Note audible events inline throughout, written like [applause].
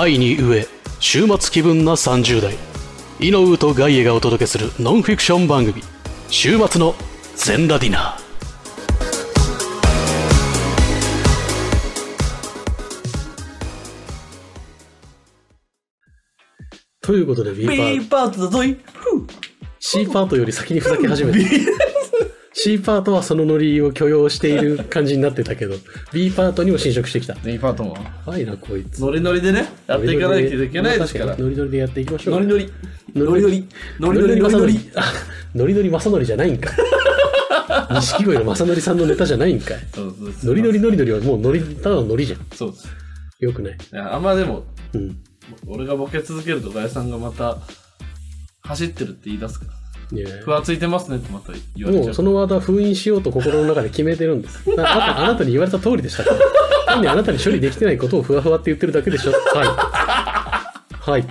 愛に飢え週末気分な30代。イノウとガイエがお届けするノンフィクション番組。週末の全ラディナー。ということで B パ B ートパートだぞい。C パートより先にふざけ始めた C パートはそのノリを許容している感じになってたけど [laughs] B パートにも侵食してきた B パートも。怖いなこいつノリノリでね、やっていかないといけないですから。ノリノリでやっていきましょうノリノリ。ノリノリ。ノリノリノリノリ。あノリノリ正則じゃないんかい [laughs] 錦鯉の正則さんのネタじゃないんかいノリノリノリノリはもうノリただのノリじゃんそうです。よくない？いや、あんまでも、うん俺がボケ続けると、ガヤさんがまた、走ってるって言い出すから。ふわついてますねってまた言われちゃう。もうそのワードは封印しようと心の中で決めてるんです。ああなたあなたに言われた通りでした。から単にあなたに処理できてないことをふわふわって言ってるだけでしょ。はい。はい。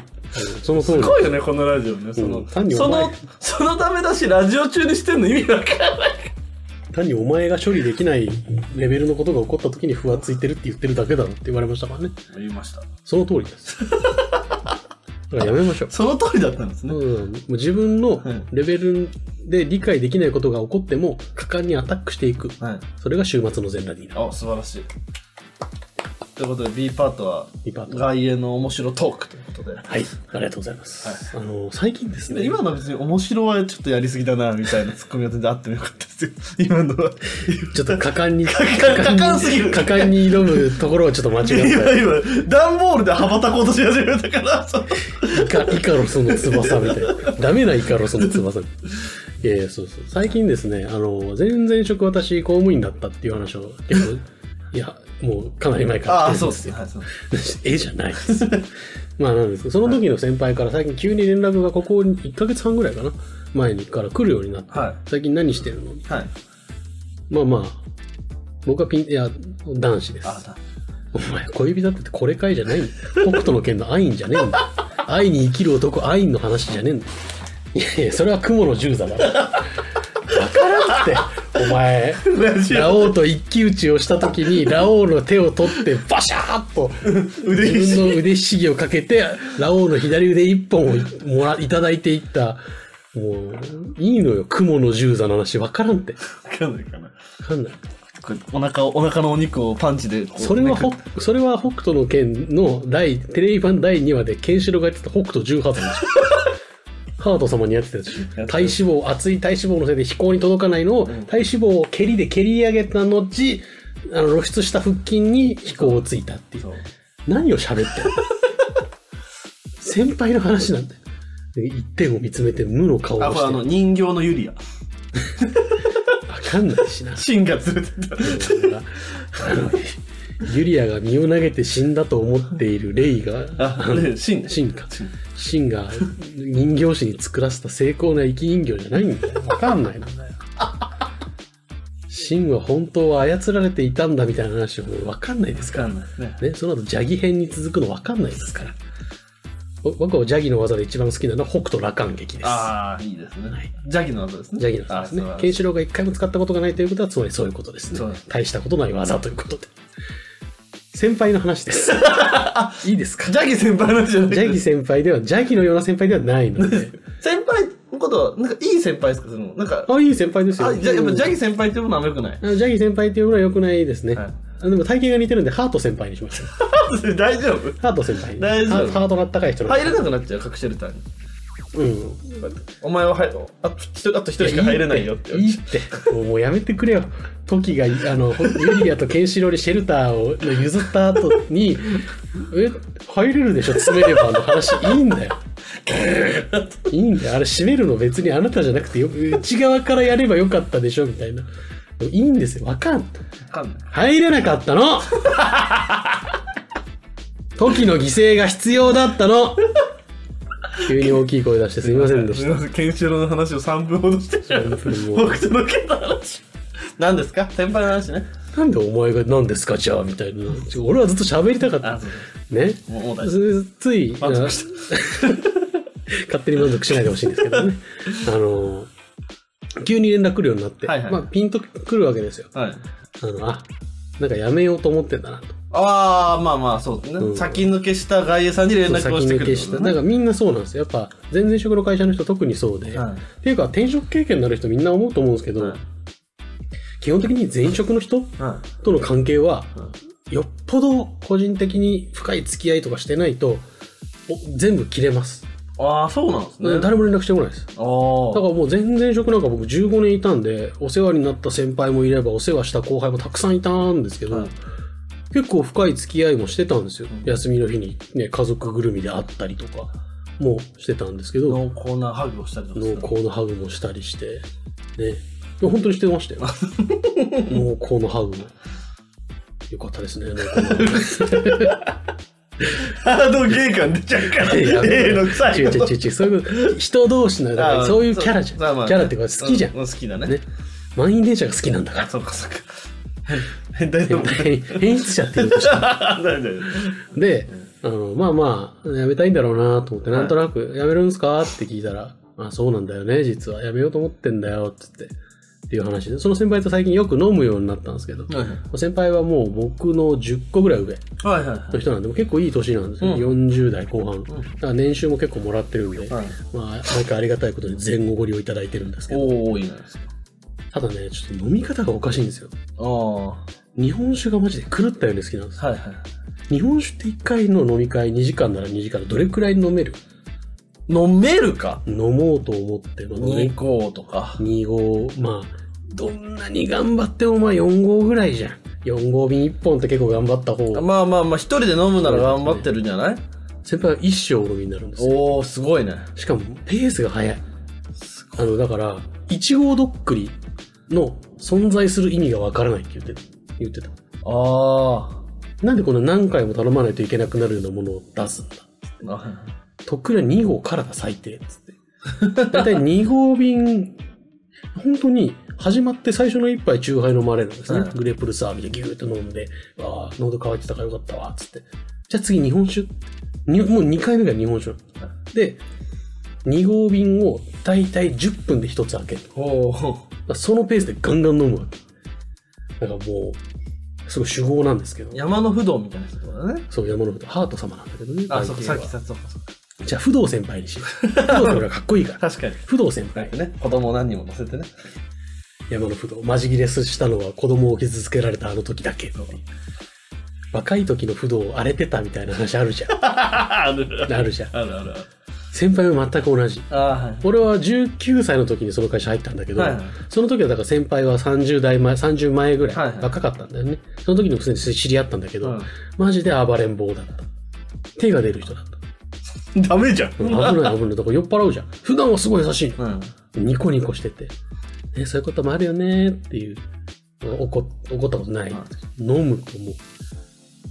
その通り。すごいよね、このラジオね。その、うん単におそ前の、そのためだし、ラジオ中にしてんの意味わかんない。単にお前が処理できないレベルのことが起こった時にふわついてるって言ってるだけだろって言われましたからね。言いました。その通りですだからやめましょう。[laughs] その通りだったんですね。うん、もう自分のはい。レベルで理解できないことが起こっても果敢にアタックしていく。はい。それが週末の全ラディーなあ、素晴らしい。ということで B パートは、外苑の面白トークということで。はい。ありがとうございます、あの最近ですね。で今のは別に面白はちょっとやりすぎだな、みたいなツッコミが全然あってもよかったですよ。今のは。ちょっと果敢に果果敢すぎる果敢に挑むところをちょっと間違今、った今、段ボールで羽ばたこうとし始めたから、イカイカロスの翼みたいなダメなイカロスの翼いやいやそうそう最近ですねあの前々職私公務員だったっていう話を結構いやもうかなり前からああ、してるんですよそうですね。はい、そうです絵じゃないです。まあなんですけど、その時の先輩から最近急に連絡がここ1ヶ月半ぐらいかな前にから来るようになって、はい最近何してるの？はい。まあまあ、僕はピン、いや、男子です。あ、だお前、恋人だってこれかいじゃないんだよ。[laughs] 北斗の剣のアインじゃねえんだよ。愛に生きる男、アインの話じゃねえんだよ。いやいや、それは雲の十座だろ。わからんって、お前。ラジオウと一騎打ちをした時に、ラオウの手を取って、バシャーッと、腕自分の腕ひしぎをかけて、ラオウの左腕一本をもら、いただいていった、もう、いいのよ、雲の十座の話、わからんって。わかんないかな。わかんない。お腹を、お腹のお肉をパンチで。それはそれは北斗の剣の第、テレビ版第2話で、ケンシロウがやってた北斗18なんでしょ。ハート様にやってたし体脂肪、熱い体脂肪のせいで飛行に届かないのを、体脂肪を蹴りで蹴り上げた後、あの露出した腹筋に飛行をついたっていうそう。何を喋ってんの？[laughs] 先輩の話なんだよ。で一点を見つめて無の顔をあ、これあの、してる。人形のユリア。[laughs] わかんないしな。シンが連れてった。ユリアが身を投げて死んだと思っているレイが、あ、ねシンね。シンか。シンが人形師に作らせた精巧な生き人形じゃないんだよ。わかんないんだよ。[laughs] シンは本当は操られていたんだみたいな話をわかんないですからね。ね、その後、ジャギ編に続くの分かんないですから。ぼ僕はジャギの技で一番好きなのは北斗羅漢劇です。ああ、いいですね。ジャギの技ですね。ジャギの技ですねあ。ケンシロウが一回も使ったことがないということは、つまりそういうことですね。大したことない技ということで。先輩の話です。[laughs] いいですか？ジャギ先輩なんじゃないジャギ先輩では、ジャギのような先輩ではないので。[laughs] 先輩のことは、なんかいい先輩ですか？その、なんか、あ、いい先輩ですよ。あ、じゃやっぱジャギギ先輩っていうのはあんま良くない。ジャギ先輩っていうのは良くないですね。はいあでも体型が似てるんで、ハート先輩にしました。[laughs] 大丈夫ハート先輩に。大丈夫ハハートのあったかい人の。入れなくなっちゃう、隠しェルターに。うん。お前は入あ一人あと一人しか入れないよって。いいって。もうやめてくれよ。トキが、あの、ユリアとケンシロウにシェルターを譲った後に、え、入れるでしょ、詰めればの話、いいんだよ。いいんだよ。あれ閉めるの別にあなたじゃなくてよ、内側からやればよかったでしょ、みたいな。いいんですよ。わかん。わかん。入れなかったのトキの犠牲が必要だったの急に大きい声出してすみませんでした。すみません、ケンシロウの話を3分ほどしてしまう。本当にもう僕とのけた話。何ですか？先輩の話ね。なんでお前が何ですかじゃあみたいな。俺はずっと喋りたかったね。もうもう大丈夫。つつい、満足し [laughs] 勝手に満足しないでほしいんですけどね。[laughs] あの、急に連絡来るようになって、はいはいまあ、ピンとくるわけですよ。はい。あの、あ、なんかやめようと思ってんだなと。ああ、まあまあ、そうですね。うん先抜けした外野さんに連絡先をしてくる抜けした。だからみんなそうなんですよ。やっぱ、前々職の会社の人特にそうで。はいっていうか、転職経験のある人みんな思うと思うんですけど、はい基本的に前職の人はとの関係は、い。よっぽど個人的に深い付き合いとかしてないと、お全部切れます。ああ、そうなんですね。誰も連絡してこないです。ああ。だからもう前々職なんか僕15年いたんで、お世話になった先輩もいれば、お世話した後輩もたくさんいたんですけど、はい結構深い付き合いもしてたんですよ。うん休みの日にね、家族ぐるみで会ったりとかもしてたんですけど、濃厚なハグをしたりとか濃厚なハグもしたりして、ね。本当にしてましたよ。[laughs] 濃厚なハグも。よかったですね、濃厚なハグ。ハードゲー感出ちゃうから。いや例の臭い。違う違う違うそういう人同士の、だからそういうキャラじゃん。キャラっていうか好きじゃん。う好きだね。ね。満員電車が好きなんだから。そうかそうか。変態の変質者って言うとした。だだだで、あの、まあまあ、辞めたいんだろうなと思って、なんとなく、辞めるんすかって聞いたら、あ、そうなんだよね、実は。辞めようと思ってんだよ、つって。っていう話で、その先輩と最近よく飲むようになったんですけど、はい先輩はもう僕の10個ぐらい上はいはいの人なんで、結構いい年なんですよ。うん40代後半。だから年収も結構もらってるんで、はい。まあ、毎回ありがたいことに前後ご利用いただいてるんですけど、おおいいじゃないですか。ただね、ちょっと飲み方がおかしいんですよ。ああ。は日本酒がマジで狂ったように好きなんですいはい。日本酒って1回の飲み会2時間なら2時間でどれくらい飲める飲めるか？飲もうと思って、まあ、飲め2個とか。2合、まあ、どんなに頑張ってもまあ4合ぐらいじゃん。4合瓶1本って結構頑張った方。まあまあまあ、一人で飲むなら頑張ってるんじゃない？先輩は一生お飲みになるんですよ。おおすごいね。しかもペースが速い。あの、だから、1合どっくりの存在する意味がわからないって言ってた。言ってた。あなんでこんな何回も頼まないといけなくなるようなものを出すんだあ。とっくりは2合からが最低つって。だいたい2合瓶、本当に始まって最初の一杯チューハイ飲まれるんですね。はいグレープルサービスでギューッと飲んで、ああ、喉乾いてたからよかったわ、つって。じゃあ次日本酒にもう2回目が日本酒。で、2合瓶をだいたい10分で1つ開ける。そのペースでガンガン飲むわけ。だからもう、すごい酒豪なんですけど。山の不動みたいな人だね。そう、山のこと、ハート様なんだけどね。あ、そうか、さっきさ、そうか、そうか。じゃあ、不動先輩にしよう。不動先輩がかっこいいから。[laughs] 確かに。不動先輩。ね、子供何人も乗せてね。山の不動。マジ切れしたのは子供を傷つけられたあの時だけ。若い時の不動荒れてたみたいな話あるじゃん。[laughs] あるあるじゃん。あるある。先輩は全く同じ。あはい。俺は19歳の時にその会社入ったんだけど、はいはいその時はだから先輩は30代前、30前ぐらい、はいはい若かったんだよね。その時に普通に知り合ったんだけど、うんマジで暴れん坊だった。手が出る人だった。ダメじゃん。うん危ない危ない。だから酔っ払うじゃん。普段はすごい優しいの。うん。ニコニコしてて、ね、そういうこともあるよねっていう、怒怒ったことない。飲むともう、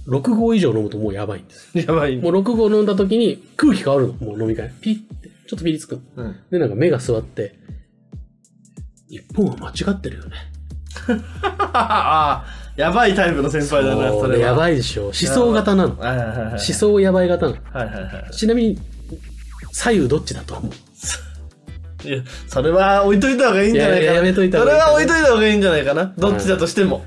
6合以上飲むともうやばいんです。やばい。もう6合飲んだ時に空気変わるの。もう飲み会。ピッて、ちょっとピリつくの。うん。で、なんか目が座って、日本は間違ってるよね。[laughs] ああ、やばいタイプの先輩だな、それやい。ばいでしょ。思想型なの。思はいはいはいはい。想やばい型なの。はいはいはちなみに、左右どっちだと思う？い。いや、それは置いといた方がいいんじゃないかな。いややめといた方がいい？それは置いといた方がいいんじゃないかな。どっちだとしても。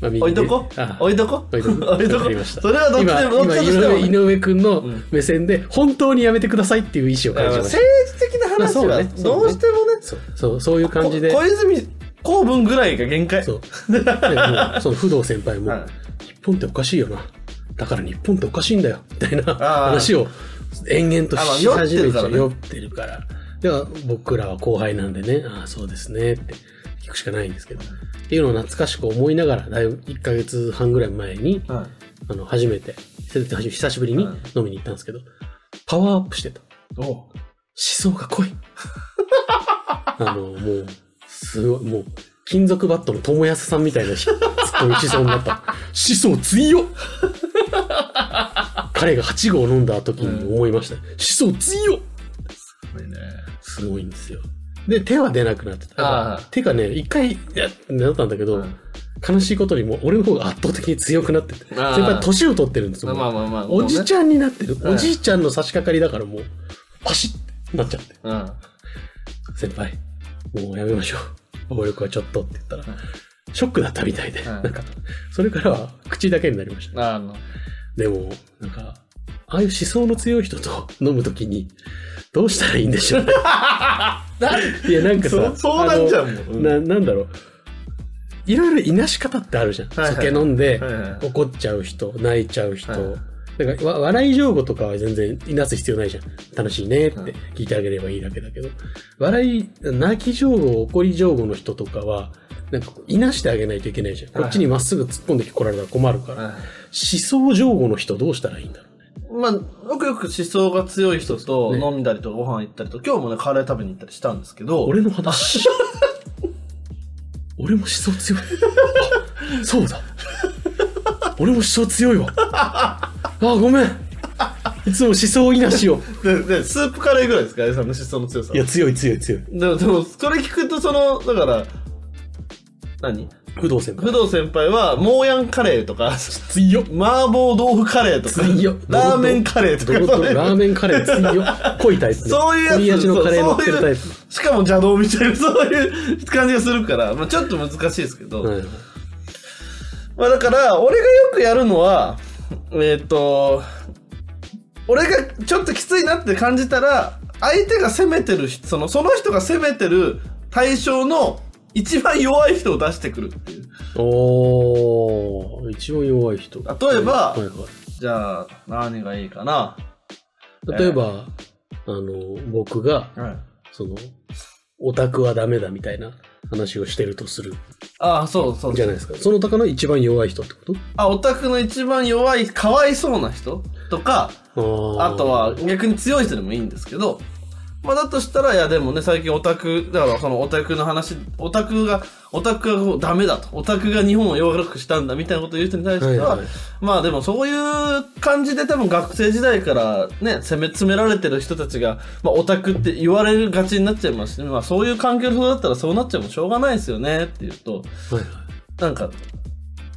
まあ右置いとこ？あ置いとこ？置いとこ。置いとこ？[laughs] それはどっちでも、どっ今。今井上君のうん。目線で、本当にやめてくださいっていう意思を感じました。政。治的な話は、ね。どうしてもね、そう、そう、いう感じで。こ小泉公文ぐらいが限界。そう。その不動先輩も、はい日本っておかしいよな。だから日本っておかしいんだよ。みたいな話を延々とし始めちゃ酔ってるから。では、僕らは後輩なんでね、ああ、そうですね。って聞くしかないんですけど。っていうのを懐かしく思いながら、だいぶ1ヶ月半ぐらい前に、はいあの、初めて、久しぶりに飲みに行ったんですけど、パワーアップしてた。お思想が濃い。[laughs] あの、もう、すごい、もう、金属バットの友安さんみたいなツッコミしそうになった。思想強っ彼が8号飲んだ時に思いました。思想強っすごいね。すごいんですよ。で、手は出なくなってた。手がね、一回、いやなったんだけど、うん悲しいことにもう俺の方が圧倒的に強くなってて。先輩年を取ってるんですよ。まあまあまあ。おじちゃん。になってる。はいおじいちゃんの差し掛かりだからもう、パシッってなっちゃって。うん。先輩、もうやめましょう。暴力はちょっとって言ったら、ショックだったみたいで、はいなんか、それからは口だけになりました。でも、なんか、ああいう思想の強い人と飲むときに、どうしたらいいんでしょうね。[laughs] いや、なんかさ、そそうなんじゃんもううんな、なんだろう。いろいろいなし方ってあるじゃん。はいはい酒飲んではいはい怒っちゃう人、泣いちゃう人。はいなんかわ笑い情報とかは全然いなす必要ないじゃん。楽しいねってはい聞いてあげればいいだけだけど、笑い、泣き情報、怒り情報の人とかは、なんかいなしてあげないといけないじゃん。こっちにまっすぐ突っ込んできてこられたら困るから。はい思想情報の人どうしたらいいんだろうまあ、よくよく思想が強い人とね飲んだりとかご飯行ったりとか、今日もね、カレー食べに行ったりしたんですけど、俺の話？[laughs] 俺も思想強い。あそうだ。俺も思想強いわ。あ、ごめん。いつも思想いなしを。ででスープカレーぐらいですか、あやさんの思想の強さい。や、強い強い強い。でも、でもそれ聞くと、その、だから、何？不動先輩。工藤先輩は、モーヤンカレーとか、強っ。麻婆豆腐カレーとか、強っ。ラーメンカレーとか、ドロドロラーメンカレー強っ。濃いタイプね。そういうやつ濃い味のカレー乗ってるタイプ。しかも邪道みたいな、そういう感じがするから、まあちょっと難しいですけど、はいまあだから、俺がよくやるのは、えっ、と、俺がちょっときついなって感じたら、相手が攻めてる人、その、その人が攻めてる対象の一番弱い人を出してくるっていう。おー、一番弱い人。例えばはいはいじゃあ、何がいいかな？例えば、あの、僕が、はい。その、オタクはダメだみたいな話をしてるとするああ、そうそうじゃないですか。その高の一番弱い人ってこと？あ、オタクの一番弱い、かわいそうな人とか、あとは逆に強い人でもいいんですけど、まあだとしたら、いやでもね、最近オタク、だからそのオタクの話、オタクが、オタクがこうダメだと。オタクが日本を弱くしたんだみたいなことを言う人に対しては、はいはいまあでもそういう感じで多分学生時代からね、攻め詰められてる人たちが、まあオタクって言われるがちになっちゃいますし、まあそういう環境で育ったらそうなっちゃうもしょうがないですよねっていうと、はいはいなんか、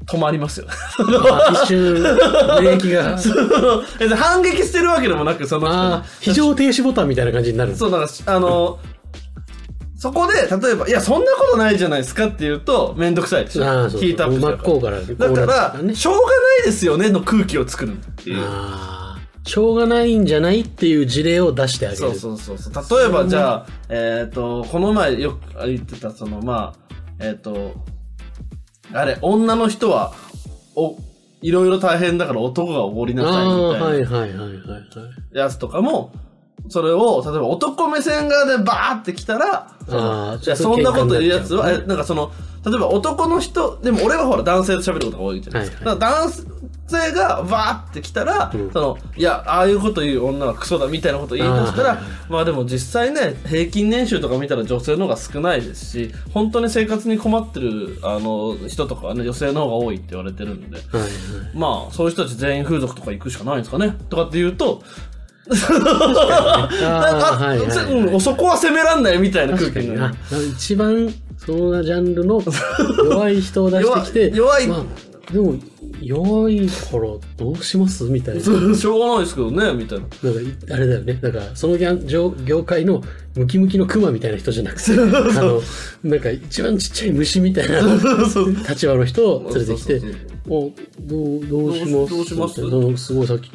止まりますよ。あ一瞬、ブレーキが、[laughs] 反撃してるわけでもなく、その非常停止ボタンみたいな感じになるそう、なんか、あの、そこで、例えば、いや、そんなことないじゃないですかって言うと、めんどくさいでしヒートアップしちゃ真うからっ向からこうだから。しょうがないですよねの空気を作るっていう。ああ、しょうがないんじゃないっていう事例を出してあげる。そうそうそうそう。例えば、じゃあ、えっ、と、この前よく言ってた、その、まあ、えっ、と、あれ、女の人は、お、いろいろ大変だから男がおごりなあさいみあ、たいな。はいはいはいはいはい。やつとかも、それを、例えば男目線側でバーって来たら、あーじゃあそんなこと言うやつは、えなんかその、例えば男の人、でも俺はほら男性と喋ることが多いじゃないですか。はいだから男性がバーって来たら、うんその、いや、ああいうこと言う女はクソだみたいなこと言い出したら、まあでも実際ね、平均年収とか見たら女性の方が少ないですし、本当に生活に困ってる、あの、人とかはね、女性の方が多いって言われてるんで、はいはい。まあ、そういう人たち全員風俗とか行くしかないんですかねとかって言うと、そこ [laughs] は責めらんないみたいな空気になる。。一番、そのジャンルの弱い人を出してきて、弱いまあ、でも、弱いからどうします？みたいな。[laughs] しょうがないですけどね、みたいな。なんかい、あれだよね。だから、その業業業界のムキムキのクマみたいな人じゃなくて、あの、なんか一番ちっちゃい虫みたいな立場の人を連れてきておどう、どうします？どうします？すごいさっき、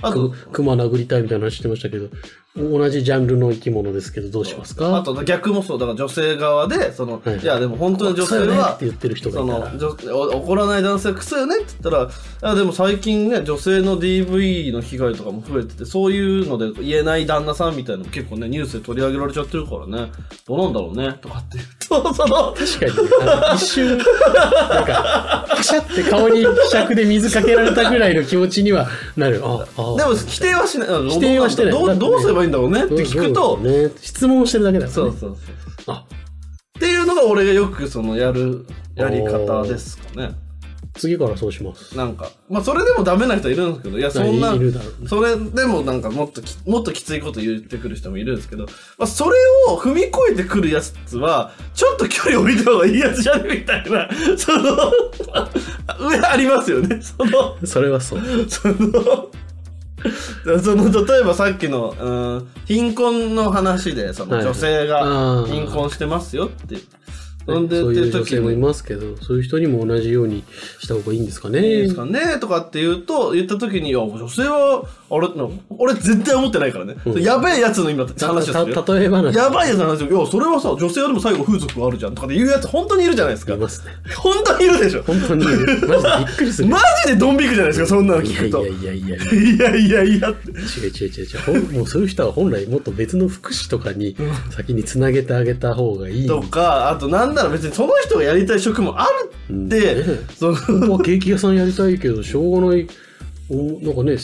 クマ殴りたいみたいな話してましたけど、同じジャンルの生き物ですけど、どうしますか？あと逆もそう、だから女性側で、その、はい。い、やでも本当に女性はって、言ってる人がそいたら。怒らない男性はクソよねって言ったら、いやでも最近ね、女性の DV の被害とかも増えてて、そういうので言えない旦那さんみたいなのも結構ね、ニュースで取り上げられちゃってるからね、どうなんだろうね、とかって言うと、[laughs] その、確かにね、あの一瞬、なんか、パシャって顔にひしゃくで水かけられたぐらいの気持ちにはなる。あ、あでも否定はしない。否定はしてないどうどうすればいいんだろうねって聞くと、ね、質問をしてるだけだから、ね。そうそうそう。あ、っていうのが俺がよくそのやるやり方ですかね。次からそうします。なんか、まあそれでもダメな人いるんですけど、いやそんな、それでもなんかもっとき、もっときついこと言ってくる人もいるんですけど、まあそれを踏み越えてくるやつは、ちょっと距離を置いた方がいいやつじゃね？みたいな、[laughs] その、上ありますよね。その、それはそう。その、その例えばさっきの、うん、貧困の話でそのはい女性あがー貧困してますよって飲んでそういう女性もいいますけど、そういう人にも同じようにした方がいいんですかね。いですかねとかって言うと、言った時に、いや、女性は、あれ、な俺絶対思ってないからね。うんやべえやつの今話をするよ。た例え話。やばいやつの話を、いや、それはさ、女性はでも最後風俗があるじゃんとかで言うやつ本当にいるじゃないですかい。ますね。本当にいるでしょ。本当にいる。マジでびっくりする。マジでドン引くじゃないですか、そんなの聞くと。いやいやいやいや。いやいやいやって。違う違う違う違う。もうそういう人は本来もっと別の福祉とかに先につなげてあげた方がいい。とか、あとなんなら別にその人がやりたい職もあるって、うんねその、本当はケーキ屋さんやりたいけど、しょうがない。おなんかね、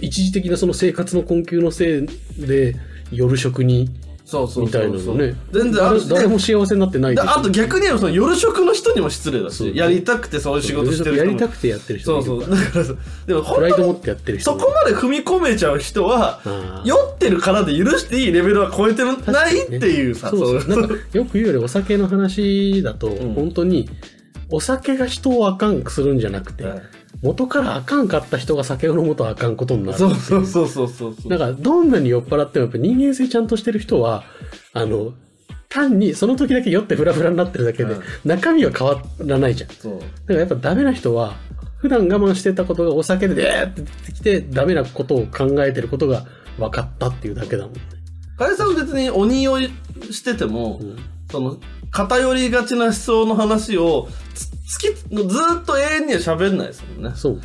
一時的なその生活の困窮のせいで、夜食に、そうそうみたいなのね。全然あるし、誰誰も幸せになってないででしょあと逆に言えばその夜食の人にも失礼だそうし、やりたくてそういう仕事してる人も。やりたくてやってる人そうそう。もいるから。だからさ、でもプ本イド持ってやってる人もそこまで踏み込めちゃう人は、あー酔ってるからで許していいレベルは超えてないっていうさ、そうそう。なんか、よく言うよりお酒の話だと、ん本当に、お酒が人をあかんくするんじゃなくて、はい元からあかんかった人が酒を飲むとあかんことになる。そうそうそうそうそうそう。だから、どんなに酔っ払ってもやっぱ人間性ちゃんとしてる人は、あの、単にその時だけ酔ってフラフラになってるだけで、うん中身は変わらないじゃん。だそう。からやっぱダメな人は、普段我慢してたことがお酒ででーって出てきて、ダメなことを考えてることが分かったっていうだけだもんね。カエさんは別に鬼酔いしてても、うんその、偏りがちな思想の話を、つつき、ずーっと永遠には喋んないですもんね。そうね。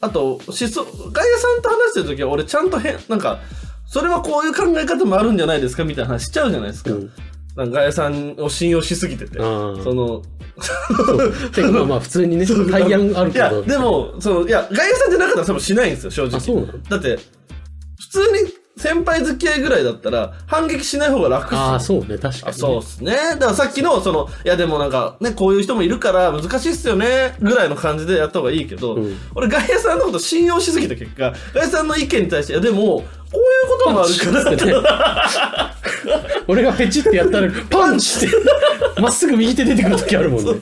あと、思想、ガイアさんと話してるときは、俺ちゃんと変、なんか、それはこういう考え方もあるんじゃないですかみたいな話しちゃうじゃないですか。うん。なんかガイアさんを信用しすぎてて。その。てかまあまあ普通にね、[laughs] 対案あるいや、けど。でも、その、いや、ガイアさんじゃなかったら多分しないんですよ、正直。あ、そうなの？だって、普通に先輩付き合いぐらいだったら、反撃しない方が楽っすよああ、そうね、確かに、ね。あそうっすね。だからさっきの、その、いやでもなんか、ね、こういう人もいるから難しいっすよね、ぐらいの感じでやった方がいいけど、うん俺、ガイアさんのこと信用しすぎた結果、ガイアさんの意見に対して、いやでも、こういうこともあるからね [laughs] 俺がペチってやったら、パンチって、[laughs] まっすぐ右手出てくる時あるもんね。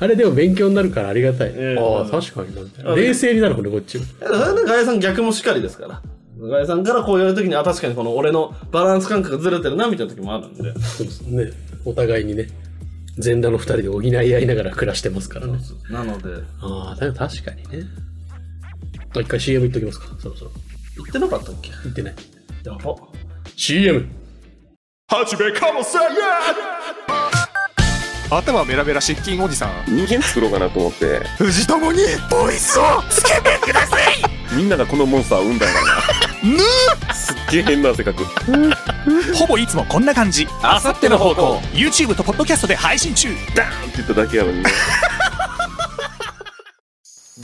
あれでも勉強になるからありがたい。ええああ、確かにな冷静になるもんね、こっちも。ガイアさん逆もしかりですから。ガイアさんからこう言われた時に、あ、確かにこの俺のバランス感覚がずれてるな、みたいな時もあるんで。そうですね。お互いにね、全裸の二人で補い合いながら暮らしてますからね。なので、ああ、確かにね。あ、一回 CM 言っときますか、そろそろ。言ってなかったっけ？言ってない。やば。CM! はじめかもせん頭メラメラ失禁おじさん人間作ろうかなと思って藤友にボイスをつけてくださいみんながこのモンスターを生んだんやからなすっげえ変な性格ほぼいつもこんな感じ。あさっての方向。YouTube とポッドキャストで配信中。ダーンって言っただけやのにね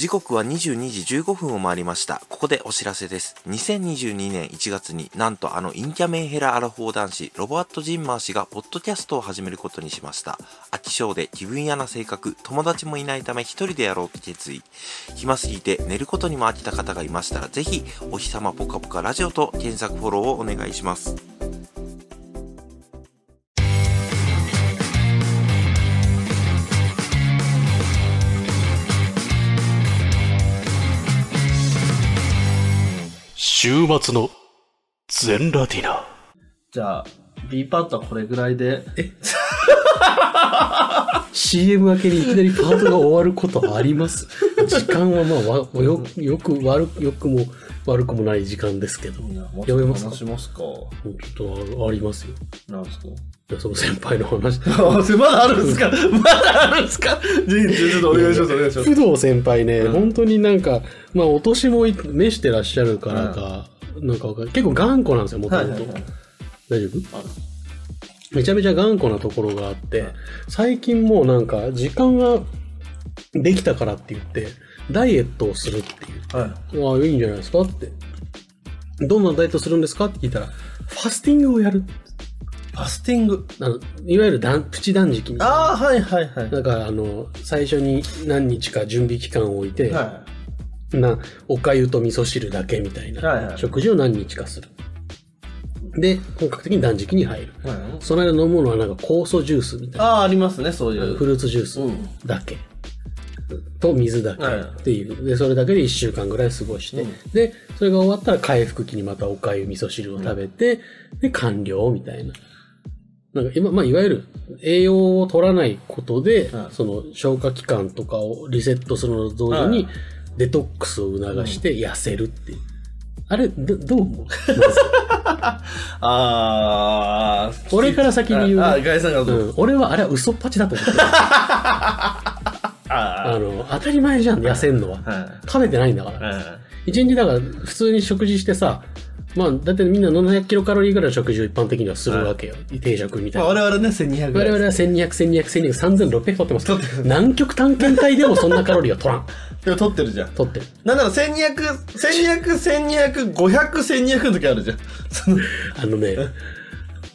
時刻は22時15分を回りました。ここでお知らせです。2022年1月になんとあのインキャメンヘラアラフォー男子、ロボアット・ジンマー氏がポッドキャストを始めることにしました。飽き性で気分屋な性格、友達もいないため一人でやろうと決意。暇すぎて寝ることにも飽きた方がいましたら、ぜひ、お日様ぽかぽかラジオと検索フォローをお願いします。週末の全ラディナ。じゃあ、B パートはこれぐらいで。CM [laughs] 明けにいきなりパートが終わることあります？時間はまあわよよく悪くよくも悪くもない時間ですけど。読めますか？話しますか。ちょっとあありますよ。なんですか？いやその先輩の話。ま [laughs] だあるんですか？まだあるんですか？[laughs] じゃあちょっとお願いします、お願いします。工藤先輩ね、うん。本当になんかまあお年もい召してらっしゃるからか、なんかわかんない結構頑固なんですよもともと。大丈夫？はいめちゃめちゃ頑固なところがあって、最近もうなんか時間ができたからって言って、ダイエットをするっていう。はい。ああ、いいんじゃないですか？って。どんなダイエットするんですか？って聞いたら、ファスティングをやる。ファスティング。あのいわゆる断プチ断食みたいな。ああ、はいはいはい。だから、あの、最初に何日か準備期間を置いて、はな、お粥と味噌汁だけみたいはいはない食事を何日かする。で、本格的に断食に入る。い。はい、その間飲むのはなんか酵素ジュースみたいな。ああ、ありますね、そういう。フルーツジュースうんだけ。と水だけはいっていう。で、それだけで1週間ぐらい過ごして、うんで、それが終わったら回復期にまたおかゆ味噌汁を食べて、で、完了みたいな。なんか今、まあ、いわゆる栄養を取らないことで、うんその消化器官とかをリセットするのと同時に、デトックスを促して痩せるっていう。あれ、どどう思う？[laughs] あー。俺から先に言うねあ、あガイさんがどう？ぞうん、俺はあれは嘘っぱちだと思ってる。[laughs] ああの、当たり前じゃん、痩せんのは。食べてないんだから。はい一日だから普通に食事してさ、まあ、だってみんな700キロカロリーぐらいの食事を一般的にはするわけよ。定食みたいまあ、な。我々ね、1200ぐらい。我々は1200、1200、1200、3600取ってます取ってる南極探検隊でもそんなカロリーは取らん。[laughs] でも取ってるじゃん。取ってる。なんなら1200、1200、1200、500、1200の時あるじゃん。あのね、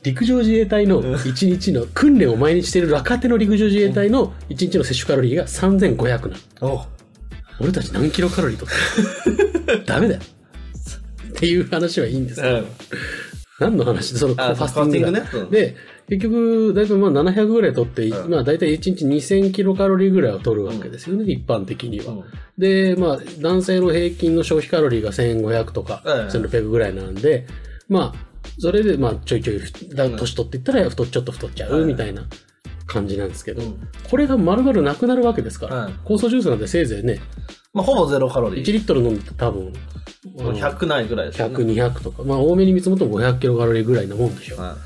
陸上自衛隊の1日の訓練を毎日している若手の陸上自衛隊の1日の摂取カロリーが3500なの。お俺たち何キロカロリー取ってる [laughs] ダメだよ。っていう話はいいんですよ。うん。何の話？でそのフあァスティングねうんで、結局、だいたいまあ700ぐらい取って、うんまあ大体1日2000キロカロリーぐらいは取るわけですよね、一般的には。うんで、まあ男性の平均の消費カロリーが1500とか、うん1600ぐらいなんで、まあ、それでまあちょいちょい、だ年取っていったら太っちょっと太っちゃうみたいな感じなんですけど、うんこれが丸々なくなるわけですから、うん酵素ジュースなんてせいぜいね、まあ、ほぼゼロカロリ1ー。リットル飲んで多分、あの100ないぐらいですよね。100、200とか、まあ多めに見積もっても500キロカロリーぐらいなもんでしょ。は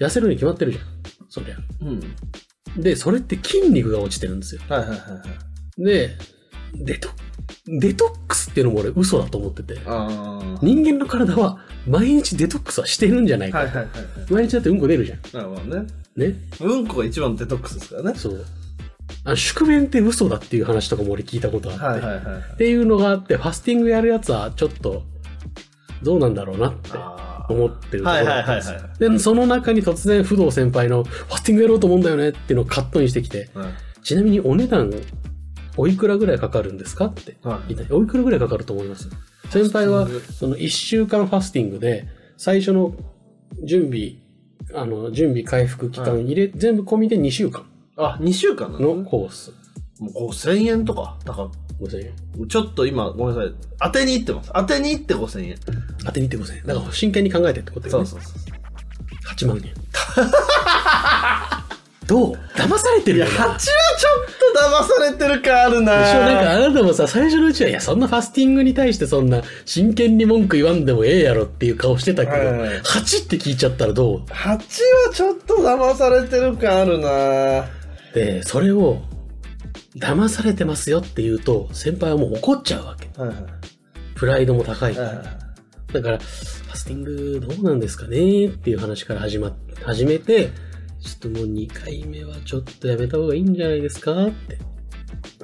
痩せるに決まってるじゃん。そりゃ。い。うん。で、それって筋肉が落ちてるんですよ。はいはいはいはい。で、デト、デトックスっていうのも俺嘘だと思ってて。あ人間の体は毎日デトックスはしてるんじゃないあ。か。はいはいはいはい。毎日だってうんこ出るじゃん。なるほどね。ね。うんこが一番のデトックスですからね。そう。あの宿便って嘘だっていう話とかも俺聞いたことあって。はいはいはい。っていうのがあって、ファスティングやるやつはちょっと、どうなんだろうなって思ってるところだったんではいはいで、その中に突然、不動先輩の、ファスティングやろうと思うんだよねっていうのをカットにしてきて、うんちなみにお値段、おいくらぐらいかかるんですか？って。はいみたいなおいくらぐらいかかると思います？先輩はその1週間ファスティングで、最初の準備、あの、準備回復期間入れ、全部込みで2週間あ、2週間なの？のコース。もう5000円とか？だか5000円。ら、ちょっと今、ごめんなさい。当てに行ってます。当てに行って5000円。当てに行って5000円。だから真剣に考えてってことよね。そうそうそう。8万円。[laughs] どう騙されてるいや、よね。8はちょっと騙されてる感あるなでしょなんかあなたもさ、最初のうちは、いや、そんなファスティングに対してそんな真剣に文句言わんでもええやろっていう顔してたけど、はいはいはい8って聞いちゃったらどう？8はちょっと騙されてる感あるなで、それを、騙されてますよって言うと、先輩はもう怒っちゃうわけ。はいはいプライドも高いから。はいはいだから、ファスティングどうなんですかねっていう話から始まっ、始めて、ちょっともう2回目はちょっとやめた方がいいんじゃないですかって。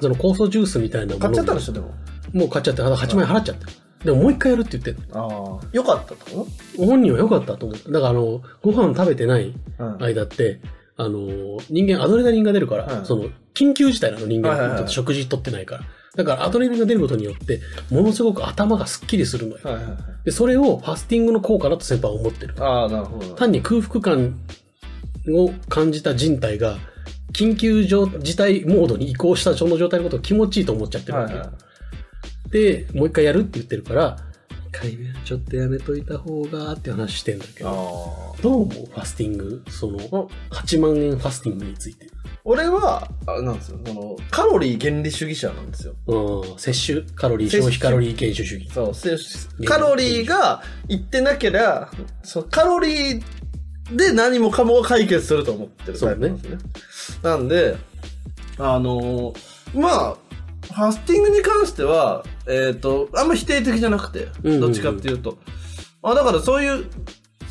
その酵素ジュースみたいなもの買っちゃったでしょ、でも。もう買っちゃって、あ8万円払っちゃった。でももう一回やるって言ってんのああ。よかったと本人は良かったと思った。だからあの、ご飯食べてないうん間って、あの、人間アドレナリンが出るから、うんその、緊急事態なの人間、は食事取ってないから。だからアドレナリンが出ることによって、ものすごく頭がスッキリするのよ。はいはいはい。で、それをファスティングの効果だと先輩は思ってる。ああ、なるほど。単に空腹感を感じた人体が、緊急状事態モードに移行したその状態のことを気持ちいいと思っちゃってるわけよ。はいはい。で、もう一回やるって言ってるから、一回目はちょっとやめといた方がって話してんだけど。どう思う？ファスティング、その、8万円ファスティングについて。俺は、あれなんですよ。その、カロリー原理主義者なんですよ。うん、摂取カロリー、消費カロリー検証主義。そう、摂取カロリーがいってなけりゃ、そうカロリーで何もかもが解決すると思ってるタイプなんですね。なんで、あのーまあ、ファスティングに関しては、えっ、と、あんま否定的じゃなくて、どっちかっていうと。あだからそういう、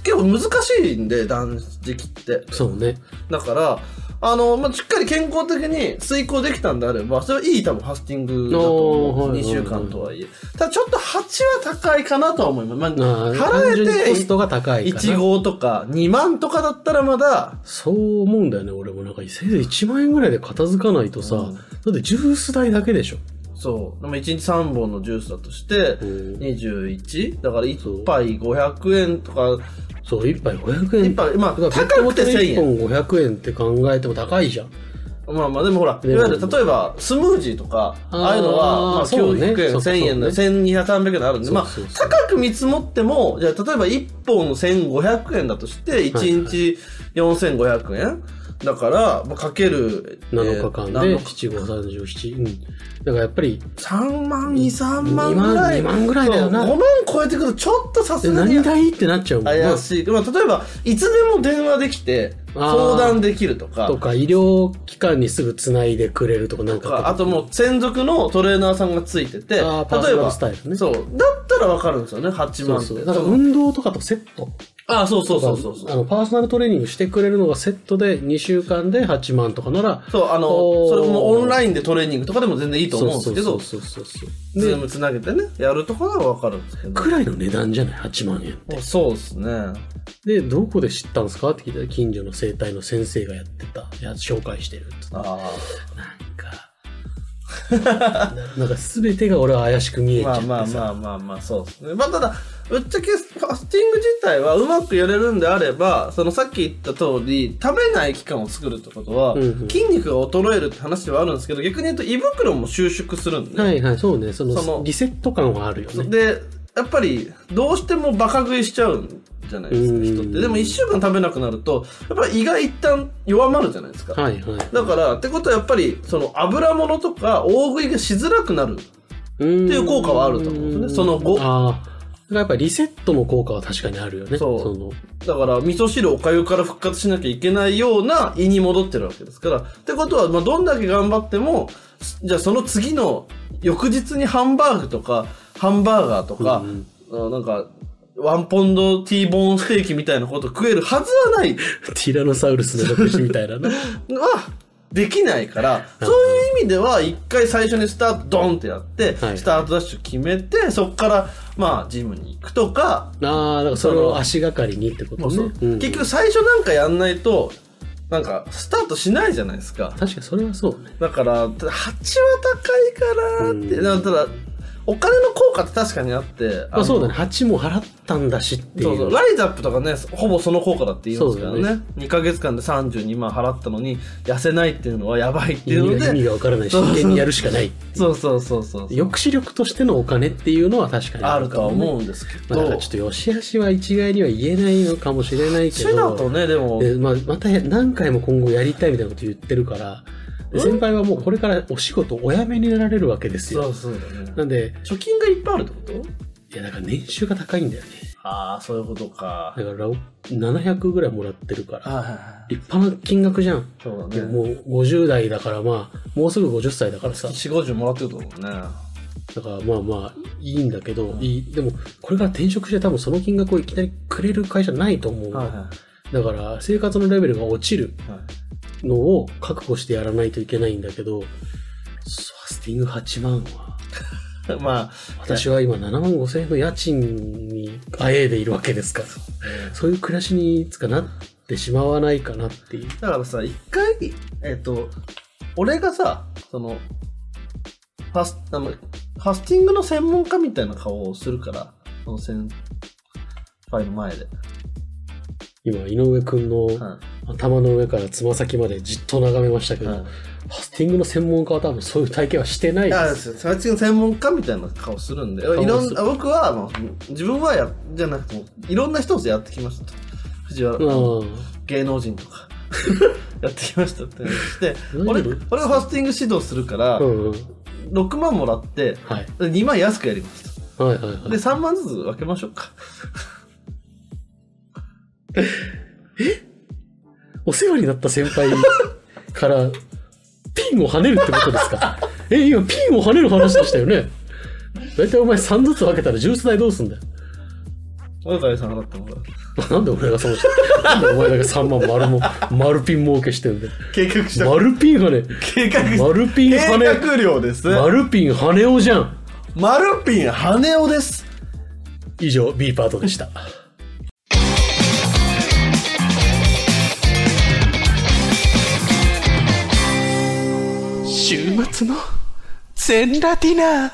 結構難しいんで、断食って。そうね。だから、あの、まあ、しっかり健康的に遂行できたんであれば、それはいい多分ファスティングだと思うんです。2おーはいはいはい週間とはいえ。ただちょっと8は高いかなとは思います。まあ、払単純にコスえて、トが高いから。1号とか2万とかだったらまだ、そう思うんだよね、俺も。なんか、せいぜい1万円ぐらいで片付かないとさ、うんだってジュース代だけでしょ。そう。でも1日3本のジュースだとして、うん 21? だから1杯500円とか、そう、1杯500円。一杯まあ高くて1000 1本500円って考えても高いじゃん。まあまあ、でもほら、いわゆる例えば、スムージーとか、あーああいうのは、まあ、そうね900円、そうそう1000円の、そう1200、300円あるんで、まあ高く見積もっても、じゃあ、例えば1本1500円だとして、1日4500円？だから、まあ、かける、7日間で、えー7、5、37。うん。だからやっぱり、3万、2、3万2万ぐらい。2万ぐらいだよなそう5万超えてくると、ちょっとさすえがに何がいいってなっちゃうもんな怪。しい。まあ、例えば、いつでも電話できて、相談できるとか、とか、医療機関にすぐ繋いでくれるとか、なんか。あともう専属のトレーナーさんがついてて、あーパーソナルスタイルねそう。だったらわかるんですよね、8万って。そうそう。だから運動とかとセット。あ、そうそうそうそうそう。あの、パーソナルトレーニングしてくれるのがセットで2週間で8万とかなら、そう、あの、それもオンラインでトレーニングとかでも全然いいと思うんですけど、そうそうそうそう。で、 Zoom つなげてね、やるとかならわかるんですけど。くらいの値段じゃない ?8 万円って。そうですね。で、どこで知ったんですか？って聞いたら、近所の整体の先生がやってたやつ紹介してるっつってあなんか、[laughs] なんか全てが俺は怪しく見えちゃってさ。まあまあまあまあまあ、そうですね。まあただ、ぶっちゃけファスティング自体はうまくやれるんであれば、そのさっき言った通り、食べない期間を作るってことは、うんうん筋肉が衰えるって話ではあるんですけど、逆に言うと胃袋も収縮するんで、はいはい、そうね。そのそのリセット感はあるよね。で、やっぱり、どうしてもバカ食いしちゃうんじゃないですか、うん人って。でも一週間食べなくなると、やっぱり胃が一旦弱まるじゃないですか。はいはい。だから、ってことはやっぱり、その油物とか大食いがしづらくなる。っていう効果はあると思うんですねその後ああ。やっぱりリセットの効果は確かにあるよね。そうのだから、味噌汁おかゆから復活しなきゃいけないような胃に戻ってるわけですから。ってことは、まあ、どんだけ頑張っても、じゃあその次の翌日にハンバーグとか、ハンバーガーとか、あなんか、ワンポンドティーボーンステーキみたいなこと食えるはずはない。[laughs] ティラノサウルスの残しみたいなね。[laughs] は、できないから、そういう意味では、一回最初にスタートドンってやって、はいスタートダッシュ決めて、そこから、まあ、ジムに行くとか、ああ、だからそれを足がかりにってことね。うん結局最初なんかやんないと、なんか、スタートしないじゃないですか。確かにそれはそうね。だから、ただ8は高いからって、うんだから、お金の効果って確かにあって、まあそうだね。ね。8も払ったんだしっていう。そうそう。ライズアップとかね、ほぼその効果だって言いますからね。ね2ヶ月間で32万払ったのに、痩せないっていうのはやばいっていうので、が意味がわからない真剣にやるしかない。そうそうそうそう。抑止力としてのお金っていうのは確かにあるとは思うんですけまあ、だど、からちょっとよしあしは一概には言えないのかもしれないけそっちど。だとね、でも、で、まあ、また何回も今後やりたいみたいなこと言ってるから、で先輩はもうこれからお仕事お辞めになられるわけですよ。そうそうだね。なんで、貯金がいっぱいあるってこと？いや、だから年収が高いんだよね。ああ、そういうことか。だから、700ぐらいもらってるから。立派な金額じゃん。そうだね。でもう50代だからまあ、もうすぐ50歳だからさ。月4、50もらってると思うね。だからまあまあ、いいんだけど、いい、でも、これから転職して多分その金額をいきなりくれる会社ないと思うの。はいはだから、生活のレベルが落ちるい。はいのを覚悟してやらないといけないんだけど、ファスティング8万は、[laughs] まあ、私は今7万5千円の家賃にあえいでいるわけですから、そういう暮らしにいつかなってしまわないかなっていう。だからさ、一回、えっ、と、俺がさ、その、ファス、あの、ファスティングの専門家みたいな顔をするから、その先輩の前で。今、井上くんのは頭の上からつま先までじっと眺めましたけど、ファスティングの専門家は多分そういう体験はしてないあです。ファスティング専門家みたいな顔するんで、いろんな、僕は、もう自分はや、じゃなくても、いろんな人とやってきましたと。藤原、うん。芸能人とか、[laughs] やってきましたって話して、何俺、俺がファスティング指導するから、うんうん。6万もらって、はい。2万安くやりますと。はいはいはい。で、3万ずつ分けましょうか。[laughs] お世話になった先輩から、ピンを跳ねるってことですか？[laughs] え、今ピンを跳ねる話でしたよね？だいたいお前3ずつ分けたらジュース代どうすんだよ？小川さん払ってもらう。なんで俺がその、なんでお前だけ3万丸も、丸ピン儲けしてんだよ？計画し丸ピン跳ね。計画し丸ピン跳ね。計画量です。丸ピン跳ねおじゃん。マルピン羽男です。以上、B パートでした。末の全ラティナ